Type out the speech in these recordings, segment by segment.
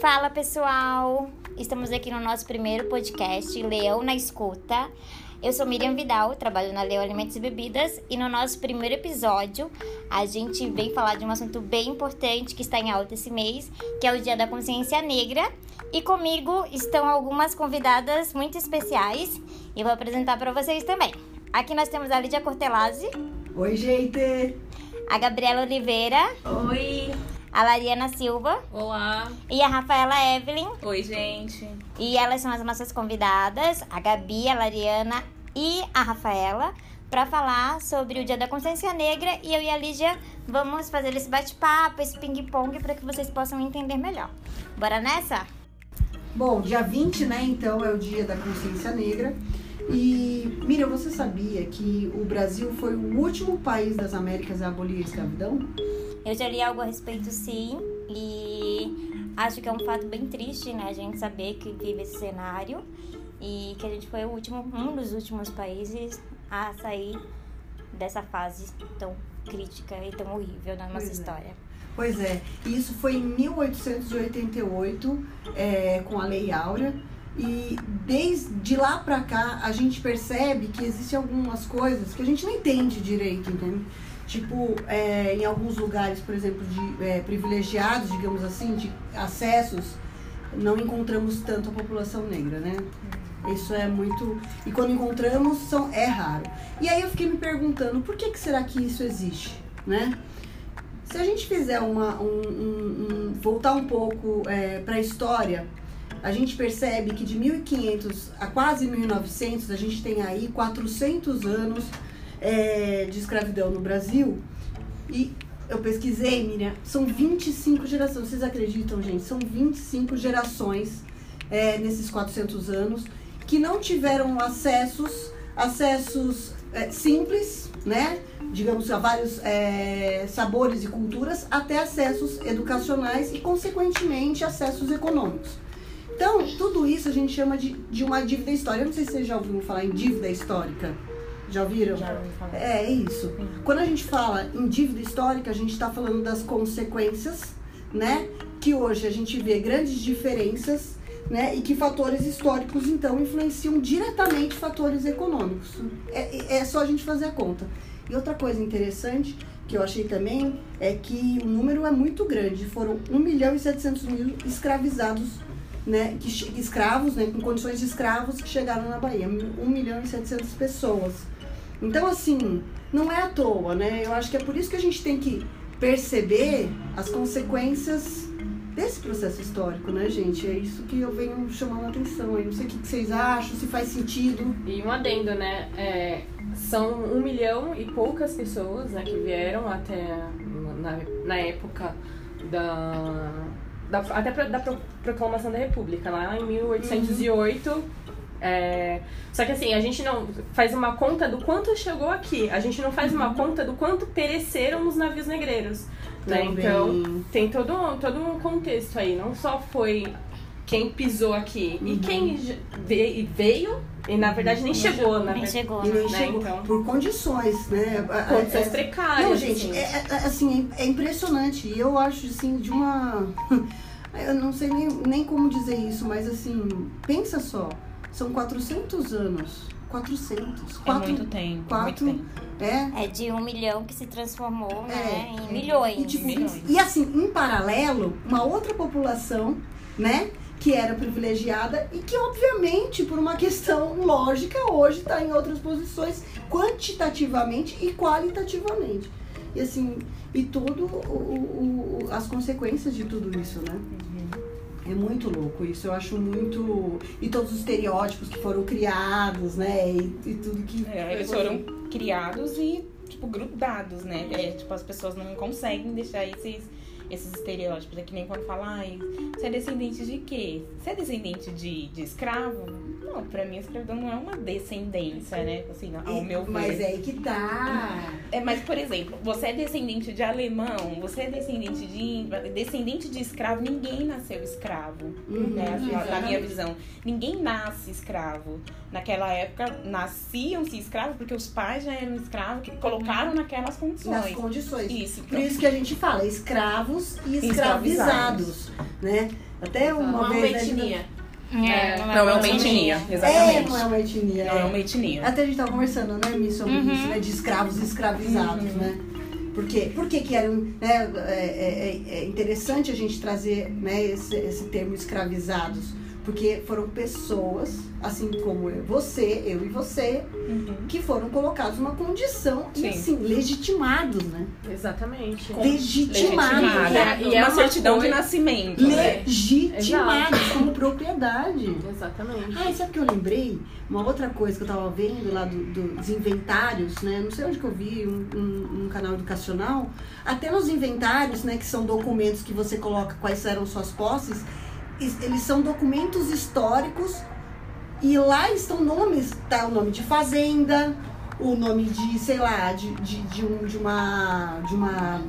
Fala pessoal, estamos aqui no nosso primeiro podcast Leão na Escuta. Eu sou Miriam Vidal, trabalho na Leão Alimentos e Bebidas e no nosso primeiro episódio a gente vem falar de um assunto bem importante que está em alta esse mês, que é o Dia da Consciência Negra. E comigo estão algumas convidadas muito especiais e vou apresentar para vocês também. Aqui nós temos a Lídia Cortelazzi. Oi, gente! A Gabriela Oliveira. Oi! A Lariana Silva. Olá! E a Rafaela Evelyn. Oi, gente! E elas são as nossas convidadas, a Gabi, a Lariana e a Rafaela, para falar sobre o Dia da Consciência Negra. E eu e a Lígia vamos fazer esse bate-papo, esse ping-pong, para que vocês possam entender melhor. Bora nessa? Bom, dia 20, né, então, é o Dia da Consciência Negra. E, Miriam, você sabia que o Brasil foi o último país das Américas a abolir a escravidão? Eu já li algo a respeito, sim, e acho que é um fato bem triste, né, a gente saber que vive esse cenário e que a gente foi o último, um dos últimos países a sair dessa fase tão crítica e tão horrível na nossa Pois é. história. Pois é, isso foi em 1888, é, com a Lei Áurea. E desde lá pra cá, a gente percebe que existem algumas coisas que a gente não entende direito, entende? Tipo, é, em alguns lugares, por exemplo, de é, privilegiados, digamos assim, de acessos, não encontramos tanto a população negra, né? Isso é muito. E quando encontramos, são, é raro. E aí eu fiquei me perguntando, por que, que será que isso existe, né? Se a gente fizer uma. Um, um- um- voltar um pouco para a história, a gente percebe que de 1500 a quase 1900, a gente tem aí 400 anos é, de escravidão no Brasil. E eu pesquisei, Miriam, são 25 gerações. Vocês acreditam, gente? São 25 gerações é, nesses 400 anos que não tiveram acessos, acessos é, simples, né? Digamos, a vários é, sabores e culturas, até acessos educacionais e, consequentemente, acessos econômicos. Então, tudo isso a gente chama de, de uma dívida histórica. Eu não sei se vocês já ouviram falar em dívida histórica. Já ouviram? Já falar. É, é isso. Quando a gente fala em dívida histórica, a gente está falando das consequências, né? Que hoje a gente vê grandes diferenças, né? E que fatores históricos, então, influenciam diretamente fatores econômicos. É, é só a gente fazer a conta. E outra coisa interessante que eu achei também é que o número é muito grande. Foram 1 milhão e 700 mil escravizados, né? Que, escravos, né? Com condições de escravos que chegaram na Bahia. 1 milhão e 700 pessoas. Então, assim, não é à toa, né? Eu acho que é por isso que a gente tem que perceber as consequências desse processo histórico, né, gente? É isso que eu venho chamando a atenção. Eu não sei o que vocês acham, se faz sentido. E um adendo, né? é, são um milhão e poucas pessoas né, que vieram até na, na época da. da até pra, da pro- proclamação da República, lá em 1808. É, só que assim, a gente não faz uma conta do quanto chegou aqui. A gente não faz uma conta do quanto pereceram os navios negreiros. Né? Então, tem todo, um- todo um contexto aí. Não só foi quem pisou aqui e quem veio e na verdade nem chegou, na Nem verdade. chegou, E né? nem né, chegou então. por condições, né? Condições É- é- precárias. Não, gente, assim. é, é- assim, é impressionante. E eu acho, assim, de uma... Eu não sei nem, nem como dizer isso, mas, assim, pensa só. São 400 anos. 400. É Quatro, muito tempo, quatro- muito tempo. é, É de um milhão que se transformou né, É. em milhões. E, tipo, Milhões. e assim, em paralelo, uma outra população, né, que era privilegiada e que, obviamente, por uma questão lógica, hoje está em outras posições, quantitativamente e qualitativamente. E assim, e tudo o, o- o- as consequências de tudo isso, né? É muito louco isso, eu acho muito. E todos os estereótipos que foram criados, né? E, e tudo que. É, eles foram criados e, tipo, grudados, né? É, tipo, as pessoas não conseguem deixar esses, esses estereótipos. É que nem quando falam, ai, você é descendente de quê? Você é descendente de, de escravo? Não, pra mim a escravidão não é uma descendência, né? Assim, ao E- meu ver. Mas é aí que tá. É, mas, por exemplo, você é descendente de alemão, você é descendente de índio, descendente de escravo, ninguém nasceu escravo, Uhum. né? Assim, na minha visão. Ninguém nasce escravo. Naquela época, nasciam-se escravos porque os pais já eram escravos, que colocaram naquelas Nas condições. condições. Isso. Por isso que a gente fala, escravos escravos e escravizados, né? Até uma, Uma vez... né, etnia. É, É, Não, é uma etnia, É, exatamente. não é uma etnia. Não é é. uma etnia. Até a gente tava conversando, né, Mi, sobre Uhum. isso, né? De escravos e escravizados, né? Por quê? Por que que eram, né, é, é- é interessante a gente trazer né, esse, esse termo escravizados? Porque foram pessoas, assim como eu, você, eu e você, Uhum. que foram colocados numa condição e, Sim. assim, legitimados, né? Exatamente. Legitimados. Legitimada. E é- e é uma certidão de nascimento, né? Legitimados como propriedade. Exatamente. Ah, e sabe o que eu lembrei? Uma outra coisa que eu tava vendo lá do- do- dos inventários, né? Não sei onde que eu vi, um, um- um canal educacional. Até nos inventários, né? Que são documentos que você coloca quais eram suas posses. Es- Eles são documentos históricos e lá estão nomes, tá? O nome de fazenda, o nome de, sei lá, de, de, de, um, de uma... De uma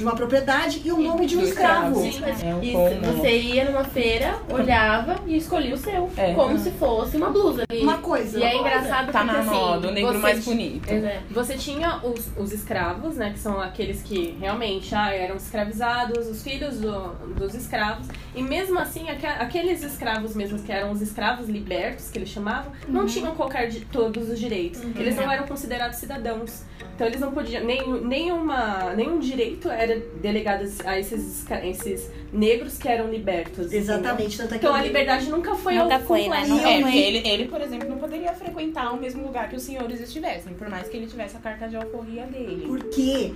de uma propriedade e o nome de um escravo. escravo. Sim, É um e como- você ia numa feira, olhava e escolhia o seu. É. Como se fosse uma blusa. E, Uma coisa. E é engraçado Tá porque na assim, moda, o negro você mais bonito. É, Você tinha os, os escravos, né? Que são aqueles que realmente ah, eram escravizados, os filhos do- dos escravos. E mesmo assim, aque- aqueles escravos mesmos que eram os escravos libertos, que eles chamavam, não tinham qualquer de todos os direitos. Eles não eram considerados cidadãos. Então eles não podiam. Nem, nenhuma, nenhum direito era delegado a esses, esses negros que eram libertos. Exatamente. Tanto é que Então a eu- liberdade nunca foi Nunca ao foi, né? É, ele, ele, por exemplo, não poderia frequentar o mesmo lugar que os senhores estivessem, por mais que ele tivesse a carta de alforria dele. porque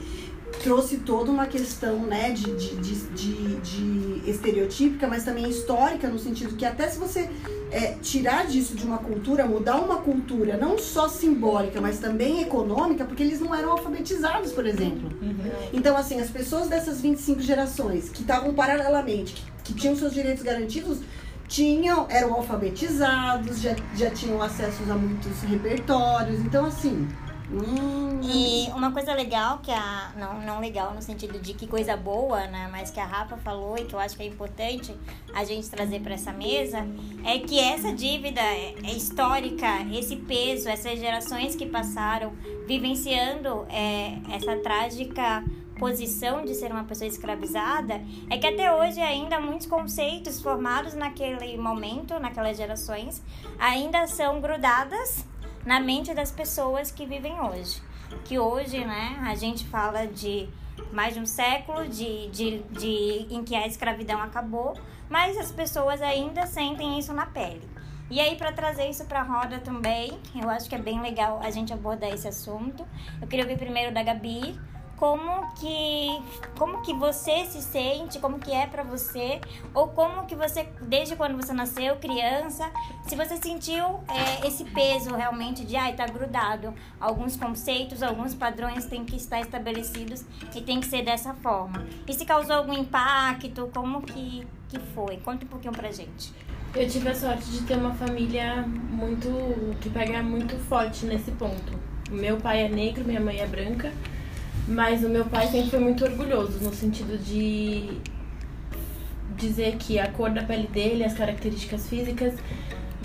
trouxe toda uma questão né, de, de, de, de- estereotípica, mas também histórica, no sentido que até se você é, tirar disso de uma cultura, mudar uma cultura, não só simbólica, mas também econômica, porque eles não eram alfabetizados, por exemplo. Então, assim, as pessoas dessas 25 gerações que estavam paralelamente, que, que tinham seus direitos garantidos, tinham, eram alfabetizados, já, já tinham acesso a muitos repertórios. Então, assim. Hum, E uma coisa legal que a. Não, não legal no sentido de que coisa boa, né? Mas que a Rafa falou e que eu acho que é importante a gente trazer para essa mesa é que essa dívida é histórica, esse peso, essas gerações que passaram vivenciando é, essa trágica posição de ser uma pessoa escravizada é que até hoje ainda muitos conceitos formados naquele momento, naquelas gerações, ainda são grudadas na mente das pessoas que vivem hoje. Que hoje, né, a gente fala de mais de um século de, de, de, em que a escravidão acabou, mas as pessoas ainda sentem isso na pele. E aí, para trazer isso para a roda também, eu acho que é bem legal a gente abordar esse assunto. Eu queria ouvir primeiro da Gabi, como que como que você se sente, como que é pra você, ou como que você desde quando você nasceu, criança, se você sentiu é, esse peso realmente de ai tá grudado, alguns conceitos, alguns padrões têm que estar estabelecidos e tem que ser dessa forma. E se causou algum impacto, como que que foi? Conta um pouquinho pra gente. Eu tive a sorte de ter uma família muito. que pega muito forte nesse ponto. Meu pai é negro, minha mãe é branca, mas o meu pai sempre foi muito orgulhoso, no sentido de dizer que a cor da pele dele, as características físicas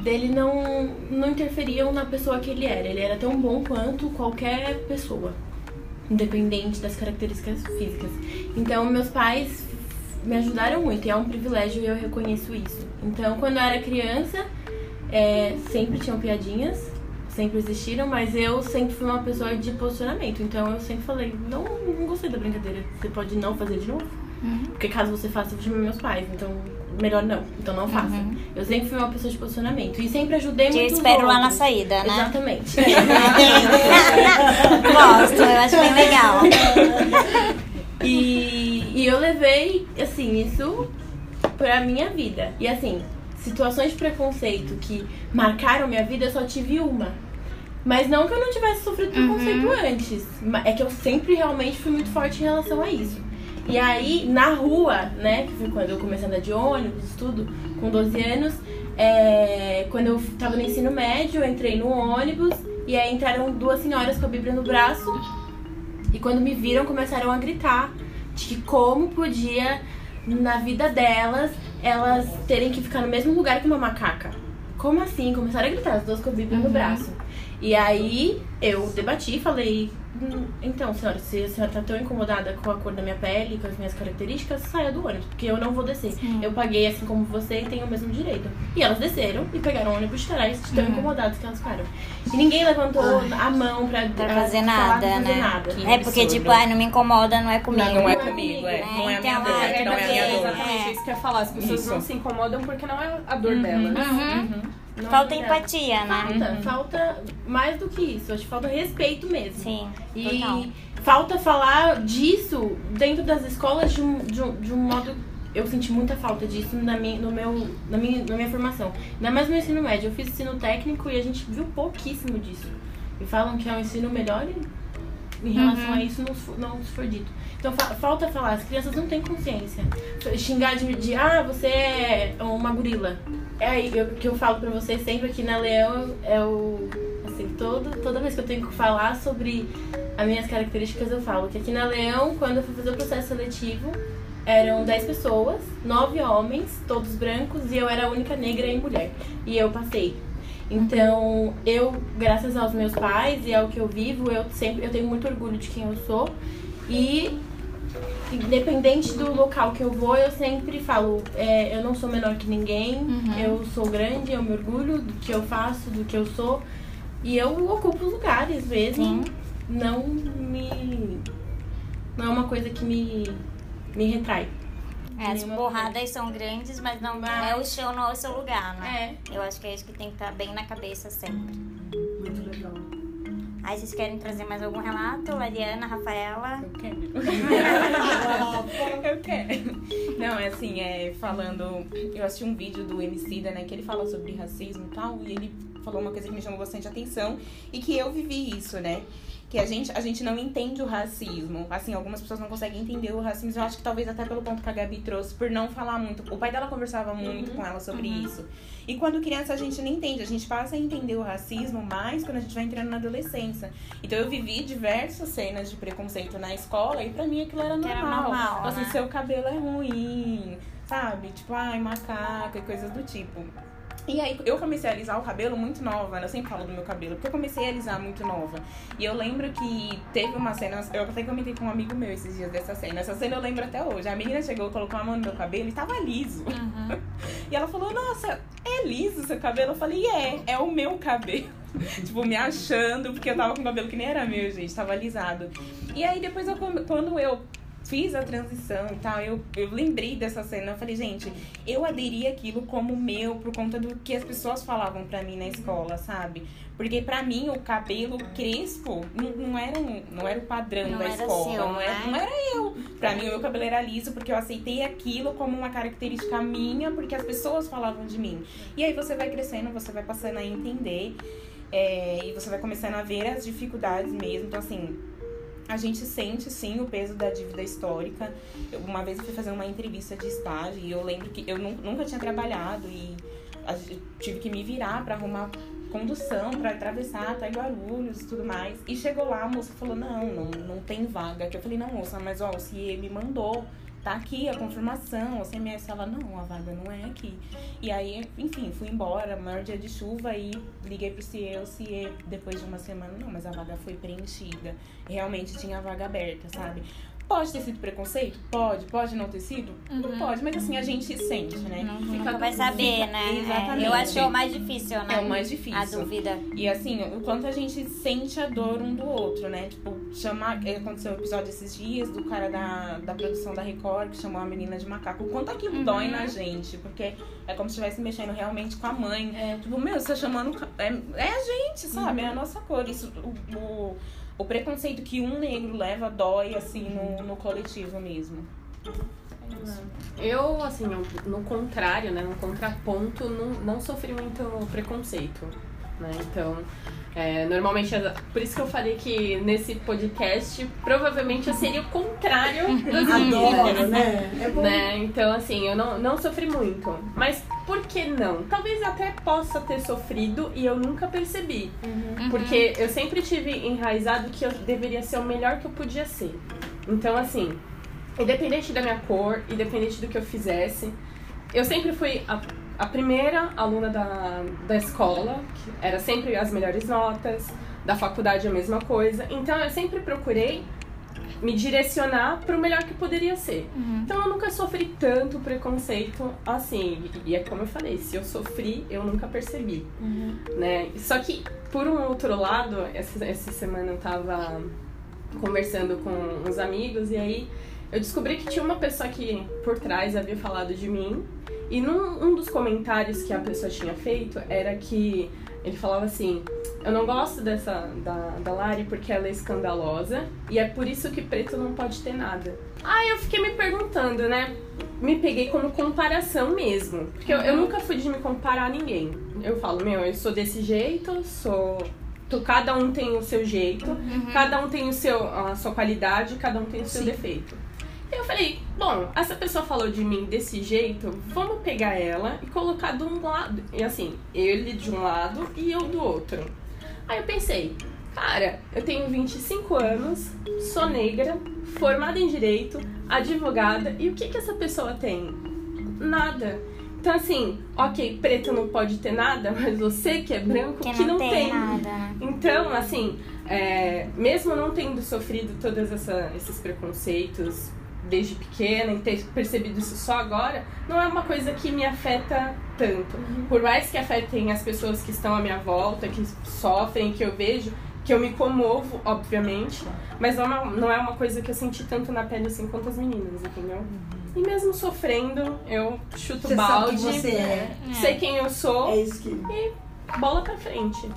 dele não, não interferiam na pessoa que ele era. Ele era tão bom quanto qualquer pessoa, independente das características físicas. Então, meus pais me ajudaram muito e é um privilégio e eu reconheço isso. Então, quando eu era criança, é, sempre tinham piadinhas, sempre existiram, mas eu sempre fui uma pessoa de posicionamento. Então, eu sempre falei: não, não gostei da brincadeira, você pode não fazer de novo. Porque caso você faça, eu vou chamar meus pais. Então, melhor não. Então, não faça. Eu sempre fui uma pessoa de posicionamento. E sempre ajudei Te muito os espero lá na saída, né? Exatamente. Gosto, eu acho bem legal. E, e eu levei, assim, isso pra minha vida. E assim, situações de preconceito que marcaram minha vida, eu só tive uma. Mas não que eu não tivesse sofrido preconceito antes. ma- É que eu sempre realmente fui muito forte em relação a isso. E aí, na rua, né, que foi quando eu comecei a andar de ônibus, tudo, com 12 anos, é, quando eu tava no ensino médio, eu entrei no ônibus e aí entraram duas senhoras com a Bíblia no braço e quando me viram, começaram a gritar de que como podia, na vida delas, elas terem que ficar no mesmo lugar que uma macaca. Como assim? Começaram a gritar, as duas com a Bíblia no braço. E aí eu debati e falei, Hum, Então, senhora, se a senhora tá tão incomodada com a cor da minha pele, com as minhas características, saia do ônibus, porque eu não vou descer. Eu paguei assim como você e tenho o mesmo direito. E elas desceram e pegaram o ônibus de trás, de tão incomodadas que elas ficaram. E ninguém levantou a mão pra, Pra ah, fazer falar, nada, fazer né? nada. É porque, tipo, ai, não me incomoda, não é comigo. Não, não é Não é comigo, é. Não é a minha dor, ah, É não é a minha dor. exatamente É. isso que eu ia falar. As pessoas Isso. não se incomodam porque não é a dor delas. Uhum. Não Falta é empatia, né? Falta, falta mais do que isso. Acho que falta respeito mesmo. Sim, E total. falta falar disso dentro das escolas de um, de um, de um modo. Eu senti muita falta disso na minha, no meu, na, minha, na minha formação. Ainda mais no ensino médio. Eu fiz ensino técnico e a gente viu pouquíssimo disso. E falam que é um ensino melhor e em relação a isso não, não se for dito. Então fa- falta falar, as crianças não têm consciência. Xingar de, de ah, você é uma gorila. É aí eu- que eu falo pra vocês sempre aqui na Leão é o. Assim, todo, toda vez que eu tenho que falar sobre as minhas características, eu falo que aqui na Leão, quando eu fui fazer o processo seletivo, eram 10 pessoas, 9 homens, todos brancos, e eu era a única negra e mulher. E eu passei. Então, eu, graças aos meus pais e ao que eu vivo, eu sempre eu tenho muito orgulho de quem eu sou. E independente do local que eu vou, eu sempre falo, é, eu não sou menor que ninguém, eu sou grande, eu me orgulho do que eu faço, do que eu sou. E eu ocupo os lugares mesmo. Não me. Não é uma coisa que me, me retrai. É, as porradas são grandes, mas não é o chão, não é o seu lugar, né? É. Eu acho que é isso que tem que estar bem na cabeça sempre. Muito legal. Aí vocês querem trazer mais algum relato? Lariana, Rafaela? Eu quero. eu quero. Não, é assim, é falando. Eu assisti um vídeo do Emicida, né? Que ele fala sobre racismo e tal. E ele falou uma coisa que me chamou bastante atenção. E que eu vivi isso, né? Que a gente, a gente não entende o racismo. Assim, algumas pessoas não conseguem entender o racismo. Eu acho que talvez até pelo ponto que a Gabi trouxe, por não falar muito. O pai dela conversava muito com ela sobre isso. E quando criança a gente não entende, a gente passa a entender o racismo mais quando a gente vai entrando na adolescência. Então eu vivi diversas cenas de preconceito na escola e pra mim aquilo era normal. era normal, Então, assim, né? seu cabelo é ruim, sabe? Tipo, ai, macaco e coisas do tipo. E aí eu comecei a alisar o cabelo muito nova, né? Eu sempre falo do meu cabelo, porque eu comecei a alisar muito nova. E eu lembro que teve uma cena, eu até comentei com um amigo meu esses dias dessa cena. Essa cena eu lembro até hoje. A menina chegou, colocou a mão no meu cabelo e tava liso. E ela falou, nossa, é liso seu cabelo? Eu falei, é, é o meu cabelo. tipo, me achando, porque eu tava com cabelo que nem era meu, gente, tava alisado. E aí depois eu, quando eu fiz a transição e tal, eu, eu lembrei dessa cena. Eu falei, gente, eu aderi aquilo como meu por conta do que as pessoas falavam pra mim na escola, sabe? Porque pra mim o cabelo crespo não, não, era, não era o padrão Não da escola. seu, não, era, né? não era eu. Pra mim o meu cabelo era liso porque eu aceitei aquilo como uma característica minha, porque as pessoas falavam de mim. E aí você vai crescendo, você vai passando a entender. é, e você vai começando a ver as dificuldades mesmo. Então, assim, a gente sente sim o peso da dívida histórica. Eu- uma vez eu fui fazer uma entrevista de estágio e eu lembro que eu nu- nunca tinha trabalhado e tive que me virar pra arrumar condução para atravessar até Guarulhos e tudo mais. E chegou lá, a moça falou: "Não, não, não tem vaga". Que eu falei: "Não, moça, mas ó, o CIE me mandou Tá aqui a confirmação, o CMS, ela, não, a vaga não é aqui. E aí, enfim, fui embora, maior dia de chuva e liguei pro CIE, o CIE, depois de uma semana, não, mas a vaga foi preenchida. Realmente tinha a vaga aberta, sabe? Pode ter sido preconceito? Pode. Pode não ter sido? Não pode, mas assim, a gente sente, né? Não, Fica nunca vai saber, fica- né? É, Exatamente. eu acho que é o mais difícil, né? É o mais difícil. A dúvida. E assim, o quanto a gente sente a dor um do outro, né? Tipo, chamar. é, Aconteceu um episódio esses dias do cara da, da produção da Record que chamou a menina de macaco. O quanto aquilo dói na gente, porque é como se estivesse mexendo realmente com a mãe. É. Tipo, meu, você tá chamando. É, é a gente, sabe? É a nossa cor. Isso, o, o, o preconceito que um negro leva dói, assim, no, no coletivo mesmo. Eu, assim, no contrário, né, no contraponto, não, não sofri muito preconceito, né, então, é, normalmente, por isso que eu falei que nesse podcast, provavelmente eu seria o contrário das Adoro, né? É bom. né, então, assim, eu não, não sofri muito, mas por que não? Talvez até possa ter sofrido e eu nunca percebi, porque eu sempre tive enraizado que eu deveria ser o melhor que eu podia ser, então, assim, independente da minha cor, independente do que eu fizesse, eu sempre fui a, a primeira aluna da, da escola, que era sempre as melhores notas, da faculdade a mesma coisa. Então eu sempre procurei me direcionar para o melhor que poderia ser. Uhum. Então eu nunca sofri tanto preconceito assim. E é como eu falei, se eu sofri, eu nunca percebi, Uhum. né? Só que por um outro lado, essa, essa semana eu tava conversando com uns amigos e aí eu descobri que tinha uma pessoa que por trás havia falado de mim e num um dos comentários que a pessoa tinha feito era que ele falava assim: Eu não gosto dessa da, da Lari porque ela é escandalosa e é por isso que preto não pode ter nada. Aí eu fiquei me perguntando, né? Me peguei como comparação mesmo. Porque eu, eu nunca fui de me comparar a ninguém. Eu falo, meu, eu sou desse jeito, sou. Cada um tem o seu jeito, cada um tem o seu, a sua qualidade, cada um tem o seu Sim. defeito. E eu falei, bom, essa pessoa falou de mim desse jeito, vamos pegar ela e colocar de um lado. E assim, ele de um lado e eu do outro. Aí eu pensei, cara, eu tenho 25 anos, sou negra, formada em direito, advogada, e o que que essa pessoa tem? Nada. Então assim, ok, preto não pode ter nada, mas você que é branco, Que que não, não tem, tem. nada? Então, assim, é, mesmo não tendo sofrido todos esses preconceitos desde pequena e ter percebido isso só agora, não é uma coisa que me afeta tanto. Por mais que afetem as pessoas que estão à minha volta, que sofrem, que eu vejo, que eu me comovo, obviamente, mas não é uma, não é uma coisa que eu senti tanto na pele assim quanto as meninas, entendeu? E mesmo sofrendo, eu chuto Você sabe balde, quem você é. sei quem eu sou, É isso que. bola pra frente.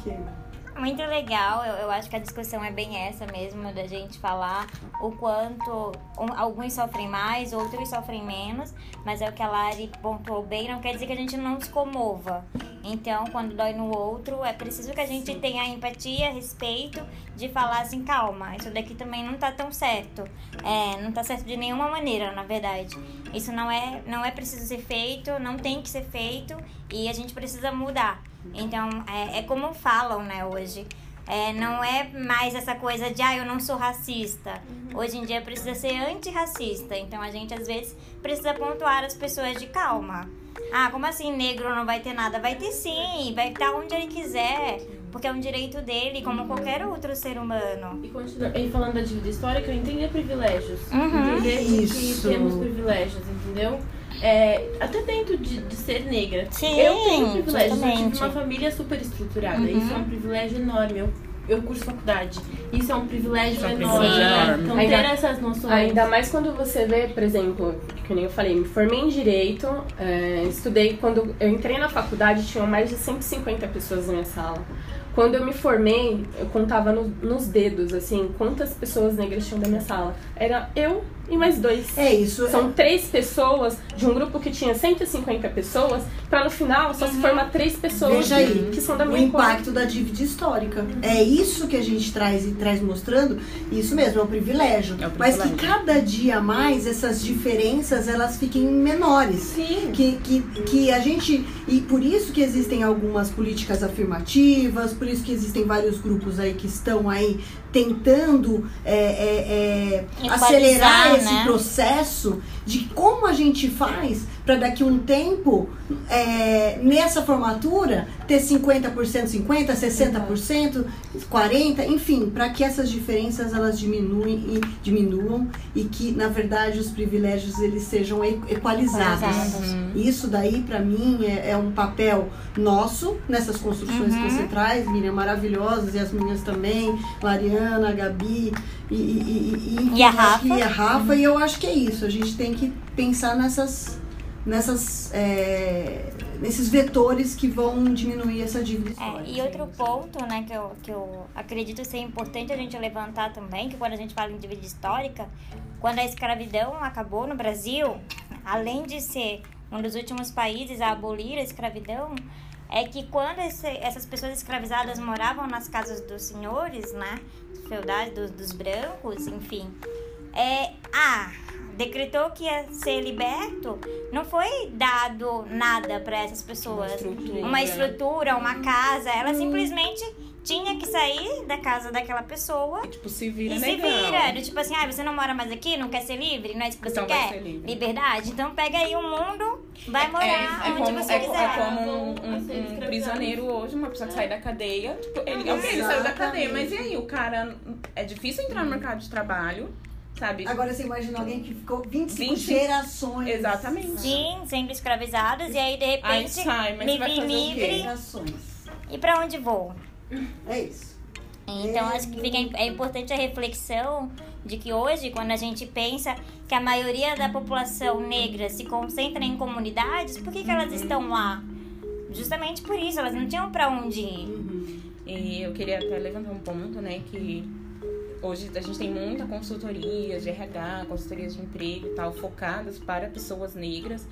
Muito legal, eu, eu acho que a discussão é bem essa mesmo, da gente falar o quanto um- alguns sofrem mais, outros sofrem menos, mas é o que a Lari pontuou bem, não quer dizer que a gente não se comova. Então, quando dói no outro, é preciso que a gente tenha empatia, respeito, de falar assim, calma, isso daqui também não tá tão certo. É, não tá certo de nenhuma maneira, na verdade. Isso não é, não é preciso ser feito, não tem que ser feito e a gente precisa mudar. Então, é, é como falam, né, hoje. É, não é mais essa coisa de, ah, eu não sou racista. Hoje em dia precisa ser antirracista. Então, a gente, às vezes, precisa pontuar as pessoas de calma. Ah, como assim negro não vai ter nada? Vai ter sim, vai estar onde ele quiser. Porque é um direito dele, como qualquer outro ser humano. E, continua, e falando da dívida histórica, eu entender privilégios. Uhum. Entender Isso. que temos privilégios, entendeu? É, até dentro de, de ser negra. Sim, eu tenho privilégios. Eu tive uma família super estruturada. Uhum. Isso é um privilégio enorme. Eu, eu curso faculdade. Isso é um privilégio é enorme. né? Então, Ainda- ter essas noções. Ainda mais quando você vê, por exemplo, que nem eu falei, me formei em Direito, é, estudei, quando eu entrei na faculdade tinham mais de 150 pessoas na minha sala. Quando eu me formei, eu contava no- nos dedos, assim, quantas pessoas negras tinham na minha sala. Era eu e mais dois. É isso. São três pessoas de um grupo que tinha 150 pessoas, pra no final só se formar três pessoas Veja que, aí, que são da o minha impacto da dívida histórica. É isso que a gente traz e traz mostrando. Isso mesmo, é um privilégio. É um Mas que privilégio. cada dia mais essas diferenças elas fiquem menores. Sim. Que, que, que a gente. E por isso que existem algumas políticas afirmativas, por isso que existem vários grupos aí que estão aí tentando é, é, é, acelerar esse né? processo de como a gente faz para daqui um tempo, é, nessa formatura, ter 50%, 50%, 60%, 40%, enfim, para que essas diferenças elas diminuem e diminuam e que, na verdade, os privilégios eles sejam equalizados. Equalizados. Isso daí, para mim, é, é um papel nosso nessas construções que você traz, Miriam, maravilhosas, e as minhas também, Lariana, Gabi e, e, e, e, a Rafa. e a Rafa, e eu acho que é isso. A gente tem que pensar nessas, nessas, é, nesses vetores que vão diminuir essa dívida É, histórica. e outro ponto, né, que eu, que eu acredito ser importante a gente levantar também, que quando a gente fala em dívida histórica, quando a escravidão acabou no Brasil, além de ser um dos últimos países a abolir a escravidão, é que quando esse- essas pessoas escravizadas moravam nas casas dos senhores, né, feudais, dos, dos brancos, enfim, é, ah, decretou que ia ser liberto, não foi dado nada para essas pessoas Estrutura. uma estrutura, uma casa, elas simplesmente tinha que sair da casa daquela pessoa E, tipo, se vira e se vira. Tipo assim, ah, você não mora mais aqui, não quer ser livre? Não é isso que você Então quer? ser livre. Liberdade? Então pega aí o mundo, vai morar É, é onde como, você é, quiser. é como um, um- um prisioneiro hoje, uma pessoa que sai da cadeia. Tipo, ele, ok, ele saiu da cadeia, mas e aí? O cara. É difícil entrar no mercado de trabalho, sabe? Agora você imagina alguém que ficou 25 25 gerações. Exatamente. Sim, sendo escravizados, e aí de repente sai, o quê? livre Gerações. e pra onde vou? É isso. Então, É acho que fica, é importante a reflexão de que hoje, quando a gente pensa que a maioria da população negra se concentra em comunidades, por que, que elas estão lá? Justamente por isso, elas não tinham pra onde ir. E eu queria até levantar um ponto, né, que hoje a gente tem muita consultoria de RH, consultorias de emprego e tal, focadas para pessoas negras.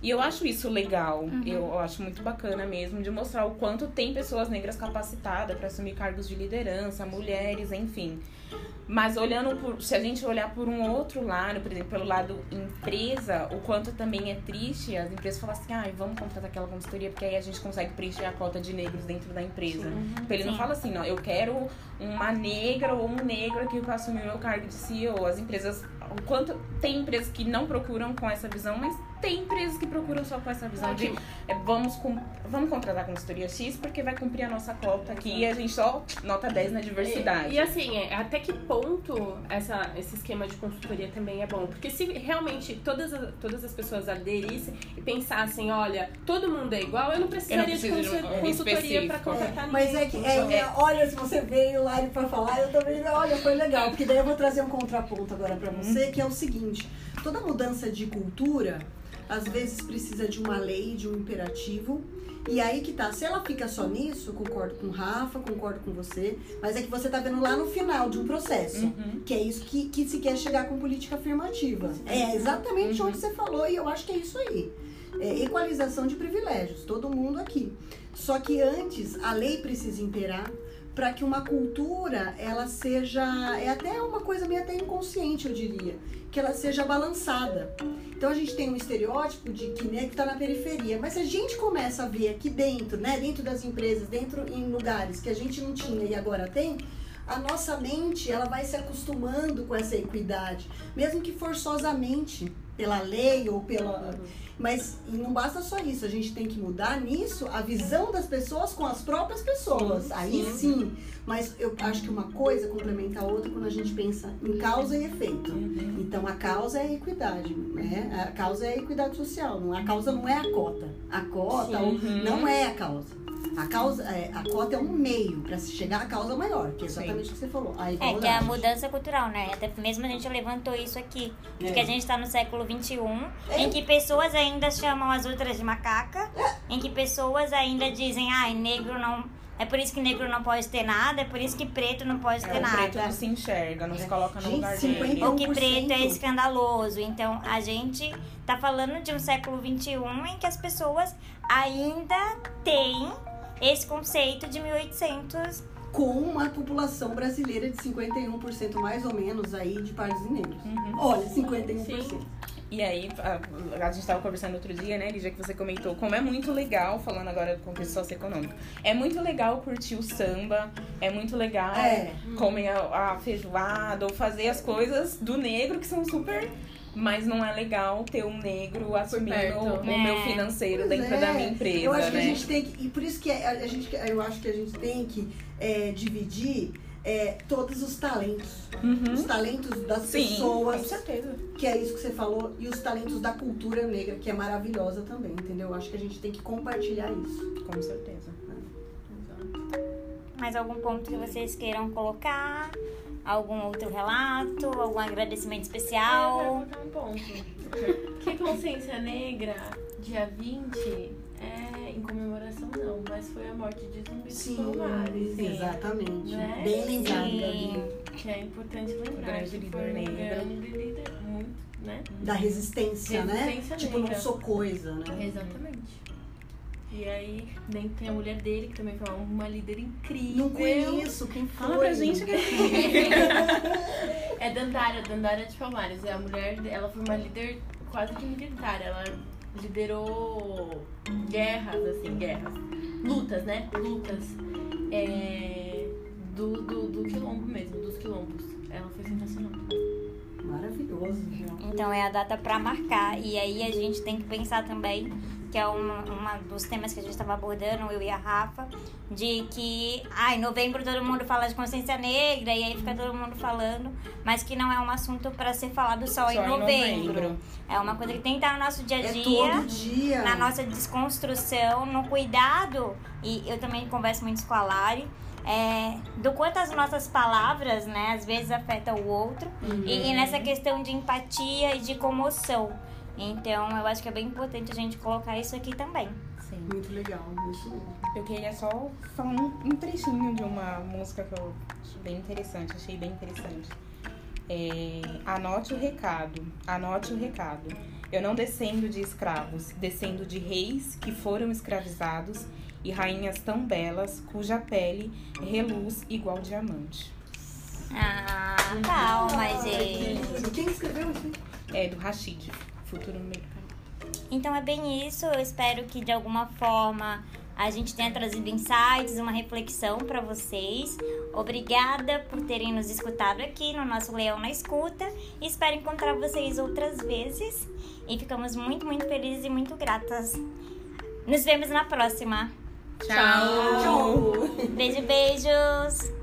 E eu acho isso legal, eu acho muito bacana mesmo, de mostrar o quanto tem pessoas negras capacitadas para assumir cargos de liderança, mulheres, enfim. Mas olhando por, se a gente olhar por um outro lado, por exemplo, pelo lado empresa, o quanto também é triste as empresas falam assim, ai, vamos contratar aquela consultoria, porque aí a gente consegue preencher a cota de negros dentro da empresa. Tipo, ele não Sim. fala assim, não, eu quero uma negra ou um negro aqui para assumir o meu cargo de CEO. As empresas, o quanto tem empresas que não procuram com essa visão, mas tem empresas que procuram só com essa visão de é, vamos, com, vamos contratar a consultoria X porque vai cumprir a nossa cota aqui e a gente só nota 10 na diversidade. E, e assim, é, até que ponto essa, esse esquema de consultoria também é bom? Porque se realmente todas, as- todas as pessoas aderissem e pensassem, olha, todo mundo é igual, eu não precisaria preciso de, de um- consul- um consultoria para contratar Mas ninguém. é que, é, é, olha, se você veio lá pra falar, eu também, olha, foi legal. Porque daí eu vou trazer um contraponto agora pra você, que é o seguinte: toda mudança de cultura, às vezes precisa de uma lei, de um imperativo. E aí que tá, se ela fica só nisso, concordo com o Rafa, concordo com você, mas é que você tá vendo lá no final de um processo. Uhum. Que é isso que, que se quer chegar com política afirmativa. É exatamente Uhum. onde você falou e eu acho que é isso aí. É equalização de privilégios, todo mundo aqui. Só que antes a lei precisa imperar para que uma cultura ela seja é até uma coisa meio até inconsciente eu diria que ela seja balançada. Então a gente tem um estereótipo de que negro está na periferia mas se a gente começa a ver aqui dentro né dentro das empresas dentro em lugares que a gente não tinha e agora tem a nossa mente ela vai se acostumando com essa equidade mesmo que forçosamente pela lei ou pela mas e não basta só isso, a gente tem que mudar nisso a visão das pessoas com as próprias pessoas. Aí sim. Mas eu acho que uma coisa complementa a outra quando a gente pensa em causa e efeito. Então a causa é a equidade, né? A causa é a equidade social. Não, a causa não é a cota. A cota Sim. não é a causa. A causa, é, a cota é um meio para se chegar à causa maior, que é exatamente o que você falou. A É, que é a mudança cultural, né? Até mesmo a gente levantou isso aqui. É. Que a gente tá no século XXI, É. em que pessoas ainda chamam as outras de macaca, em que pessoas ainda dizem, ai, negro não. É por isso que negro não pode ter nada, é por isso que preto não pode ter É, o nada. preto não se enxerga, não se coloca no Gente, lugar 50 dele. Ou que 1%. preto é escandaloso. Então, a gente tá falando de um século XXI em que as pessoas ainda têm esse conceito de 1800. Com uma população brasileira de 51% mais ou menos aí de pardos negros. Uhum. Olha, 51%. Sim. E aí, a, a gente tava conversando outro dia, né, Lígia, que você comentou como é muito legal, falando agora do contexto socioeconômico, é muito legal curtir o samba, é muito legal É. comer a, a feijoada ou fazer as coisas do negro que são super. Mas não é legal ter um negro assumindo o, É. meu financeiro Pois dentro é. da minha empresa, Eu acho que né? a gente tem que. E por isso que a, gente, eu acho que a gente tem que é, dividir é, todos os talentos. Uhum. Os talentos das Sim, com pessoas, certeza. que é isso que você falou, e os talentos da cultura negra, que é maravilhosa também, entendeu? Eu acho que a gente tem que compartilhar isso. Com certeza. Mais algum ponto que vocês queiram colocar? Algum outro relato? Algum agradecimento Eu especial? colocar um ponto. Que consciência negra, dia 20, é em comemoração não, mas foi a morte de Zumbi dos Palmares. exatamente. Né? Bem lembrado, Sim. Gabi. Que é importante lembrar. grande que foi líder um negro. grande líder, muito, né? Da resistência, né? Resistência Tipo, negra. não sou coisa, né? Exatamente. E aí, nem tem a mulher dele, que também foi uma líder incrível. Não conheço, quem foi? Fala pra gente que É Dandara, Dandara de Palmares. É a mulher, ela foi uma líder quase que militar. Ela liderou guerras, assim, guerras. Lutas, né? Lutas. É, do, do, do quilombo mesmo, dos quilombos. Ela foi sensacional. Maravilhoso. Então é a data para marcar. E aí a gente tem que pensar também, que é uma, uma dos temas que a gente estava abordando, eu e a Rafa, de que, ai, em novembro todo mundo fala de consciência negra, e aí fica todo mundo falando, mas que não é um assunto para ser falado só, Só em, em novembro. novembro. É uma coisa que tem que estar no nosso dia a É dia. todo dia. na nossa desconstrução, no cuidado, e eu também converso muito com a Lari, é, do quanto as nossas palavras, né, às vezes afetam o outro, e, e nessa questão de empatia e de comoção. Então, eu acho que é bem importante a gente colocar isso aqui também. Sim. Muito legal, isso. Eu queria só falar um, um trechinho de uma música que eu acho bem interessante, achei bem interessante. É, anote o recado, anote o recado. Eu não descendo de escravos, descendo de reis que foram escravizados e rainhas tão belas cuja pele reluz igual diamante. Ah, calma, gente. Quem escreveu isso? É do Rashid, Futuro no Meio do Caminho. Então é bem isso. Eu espero que de alguma forma a gente tenha trazido insights, uma reflexão para vocês. Obrigada por terem nos escutado aqui no nosso Leão na Escuta. Espero encontrar vocês outras vezes. E ficamos muito, muito felizes e muito gratas. Nos vemos na próxima. Tchau! Beijo, beijos!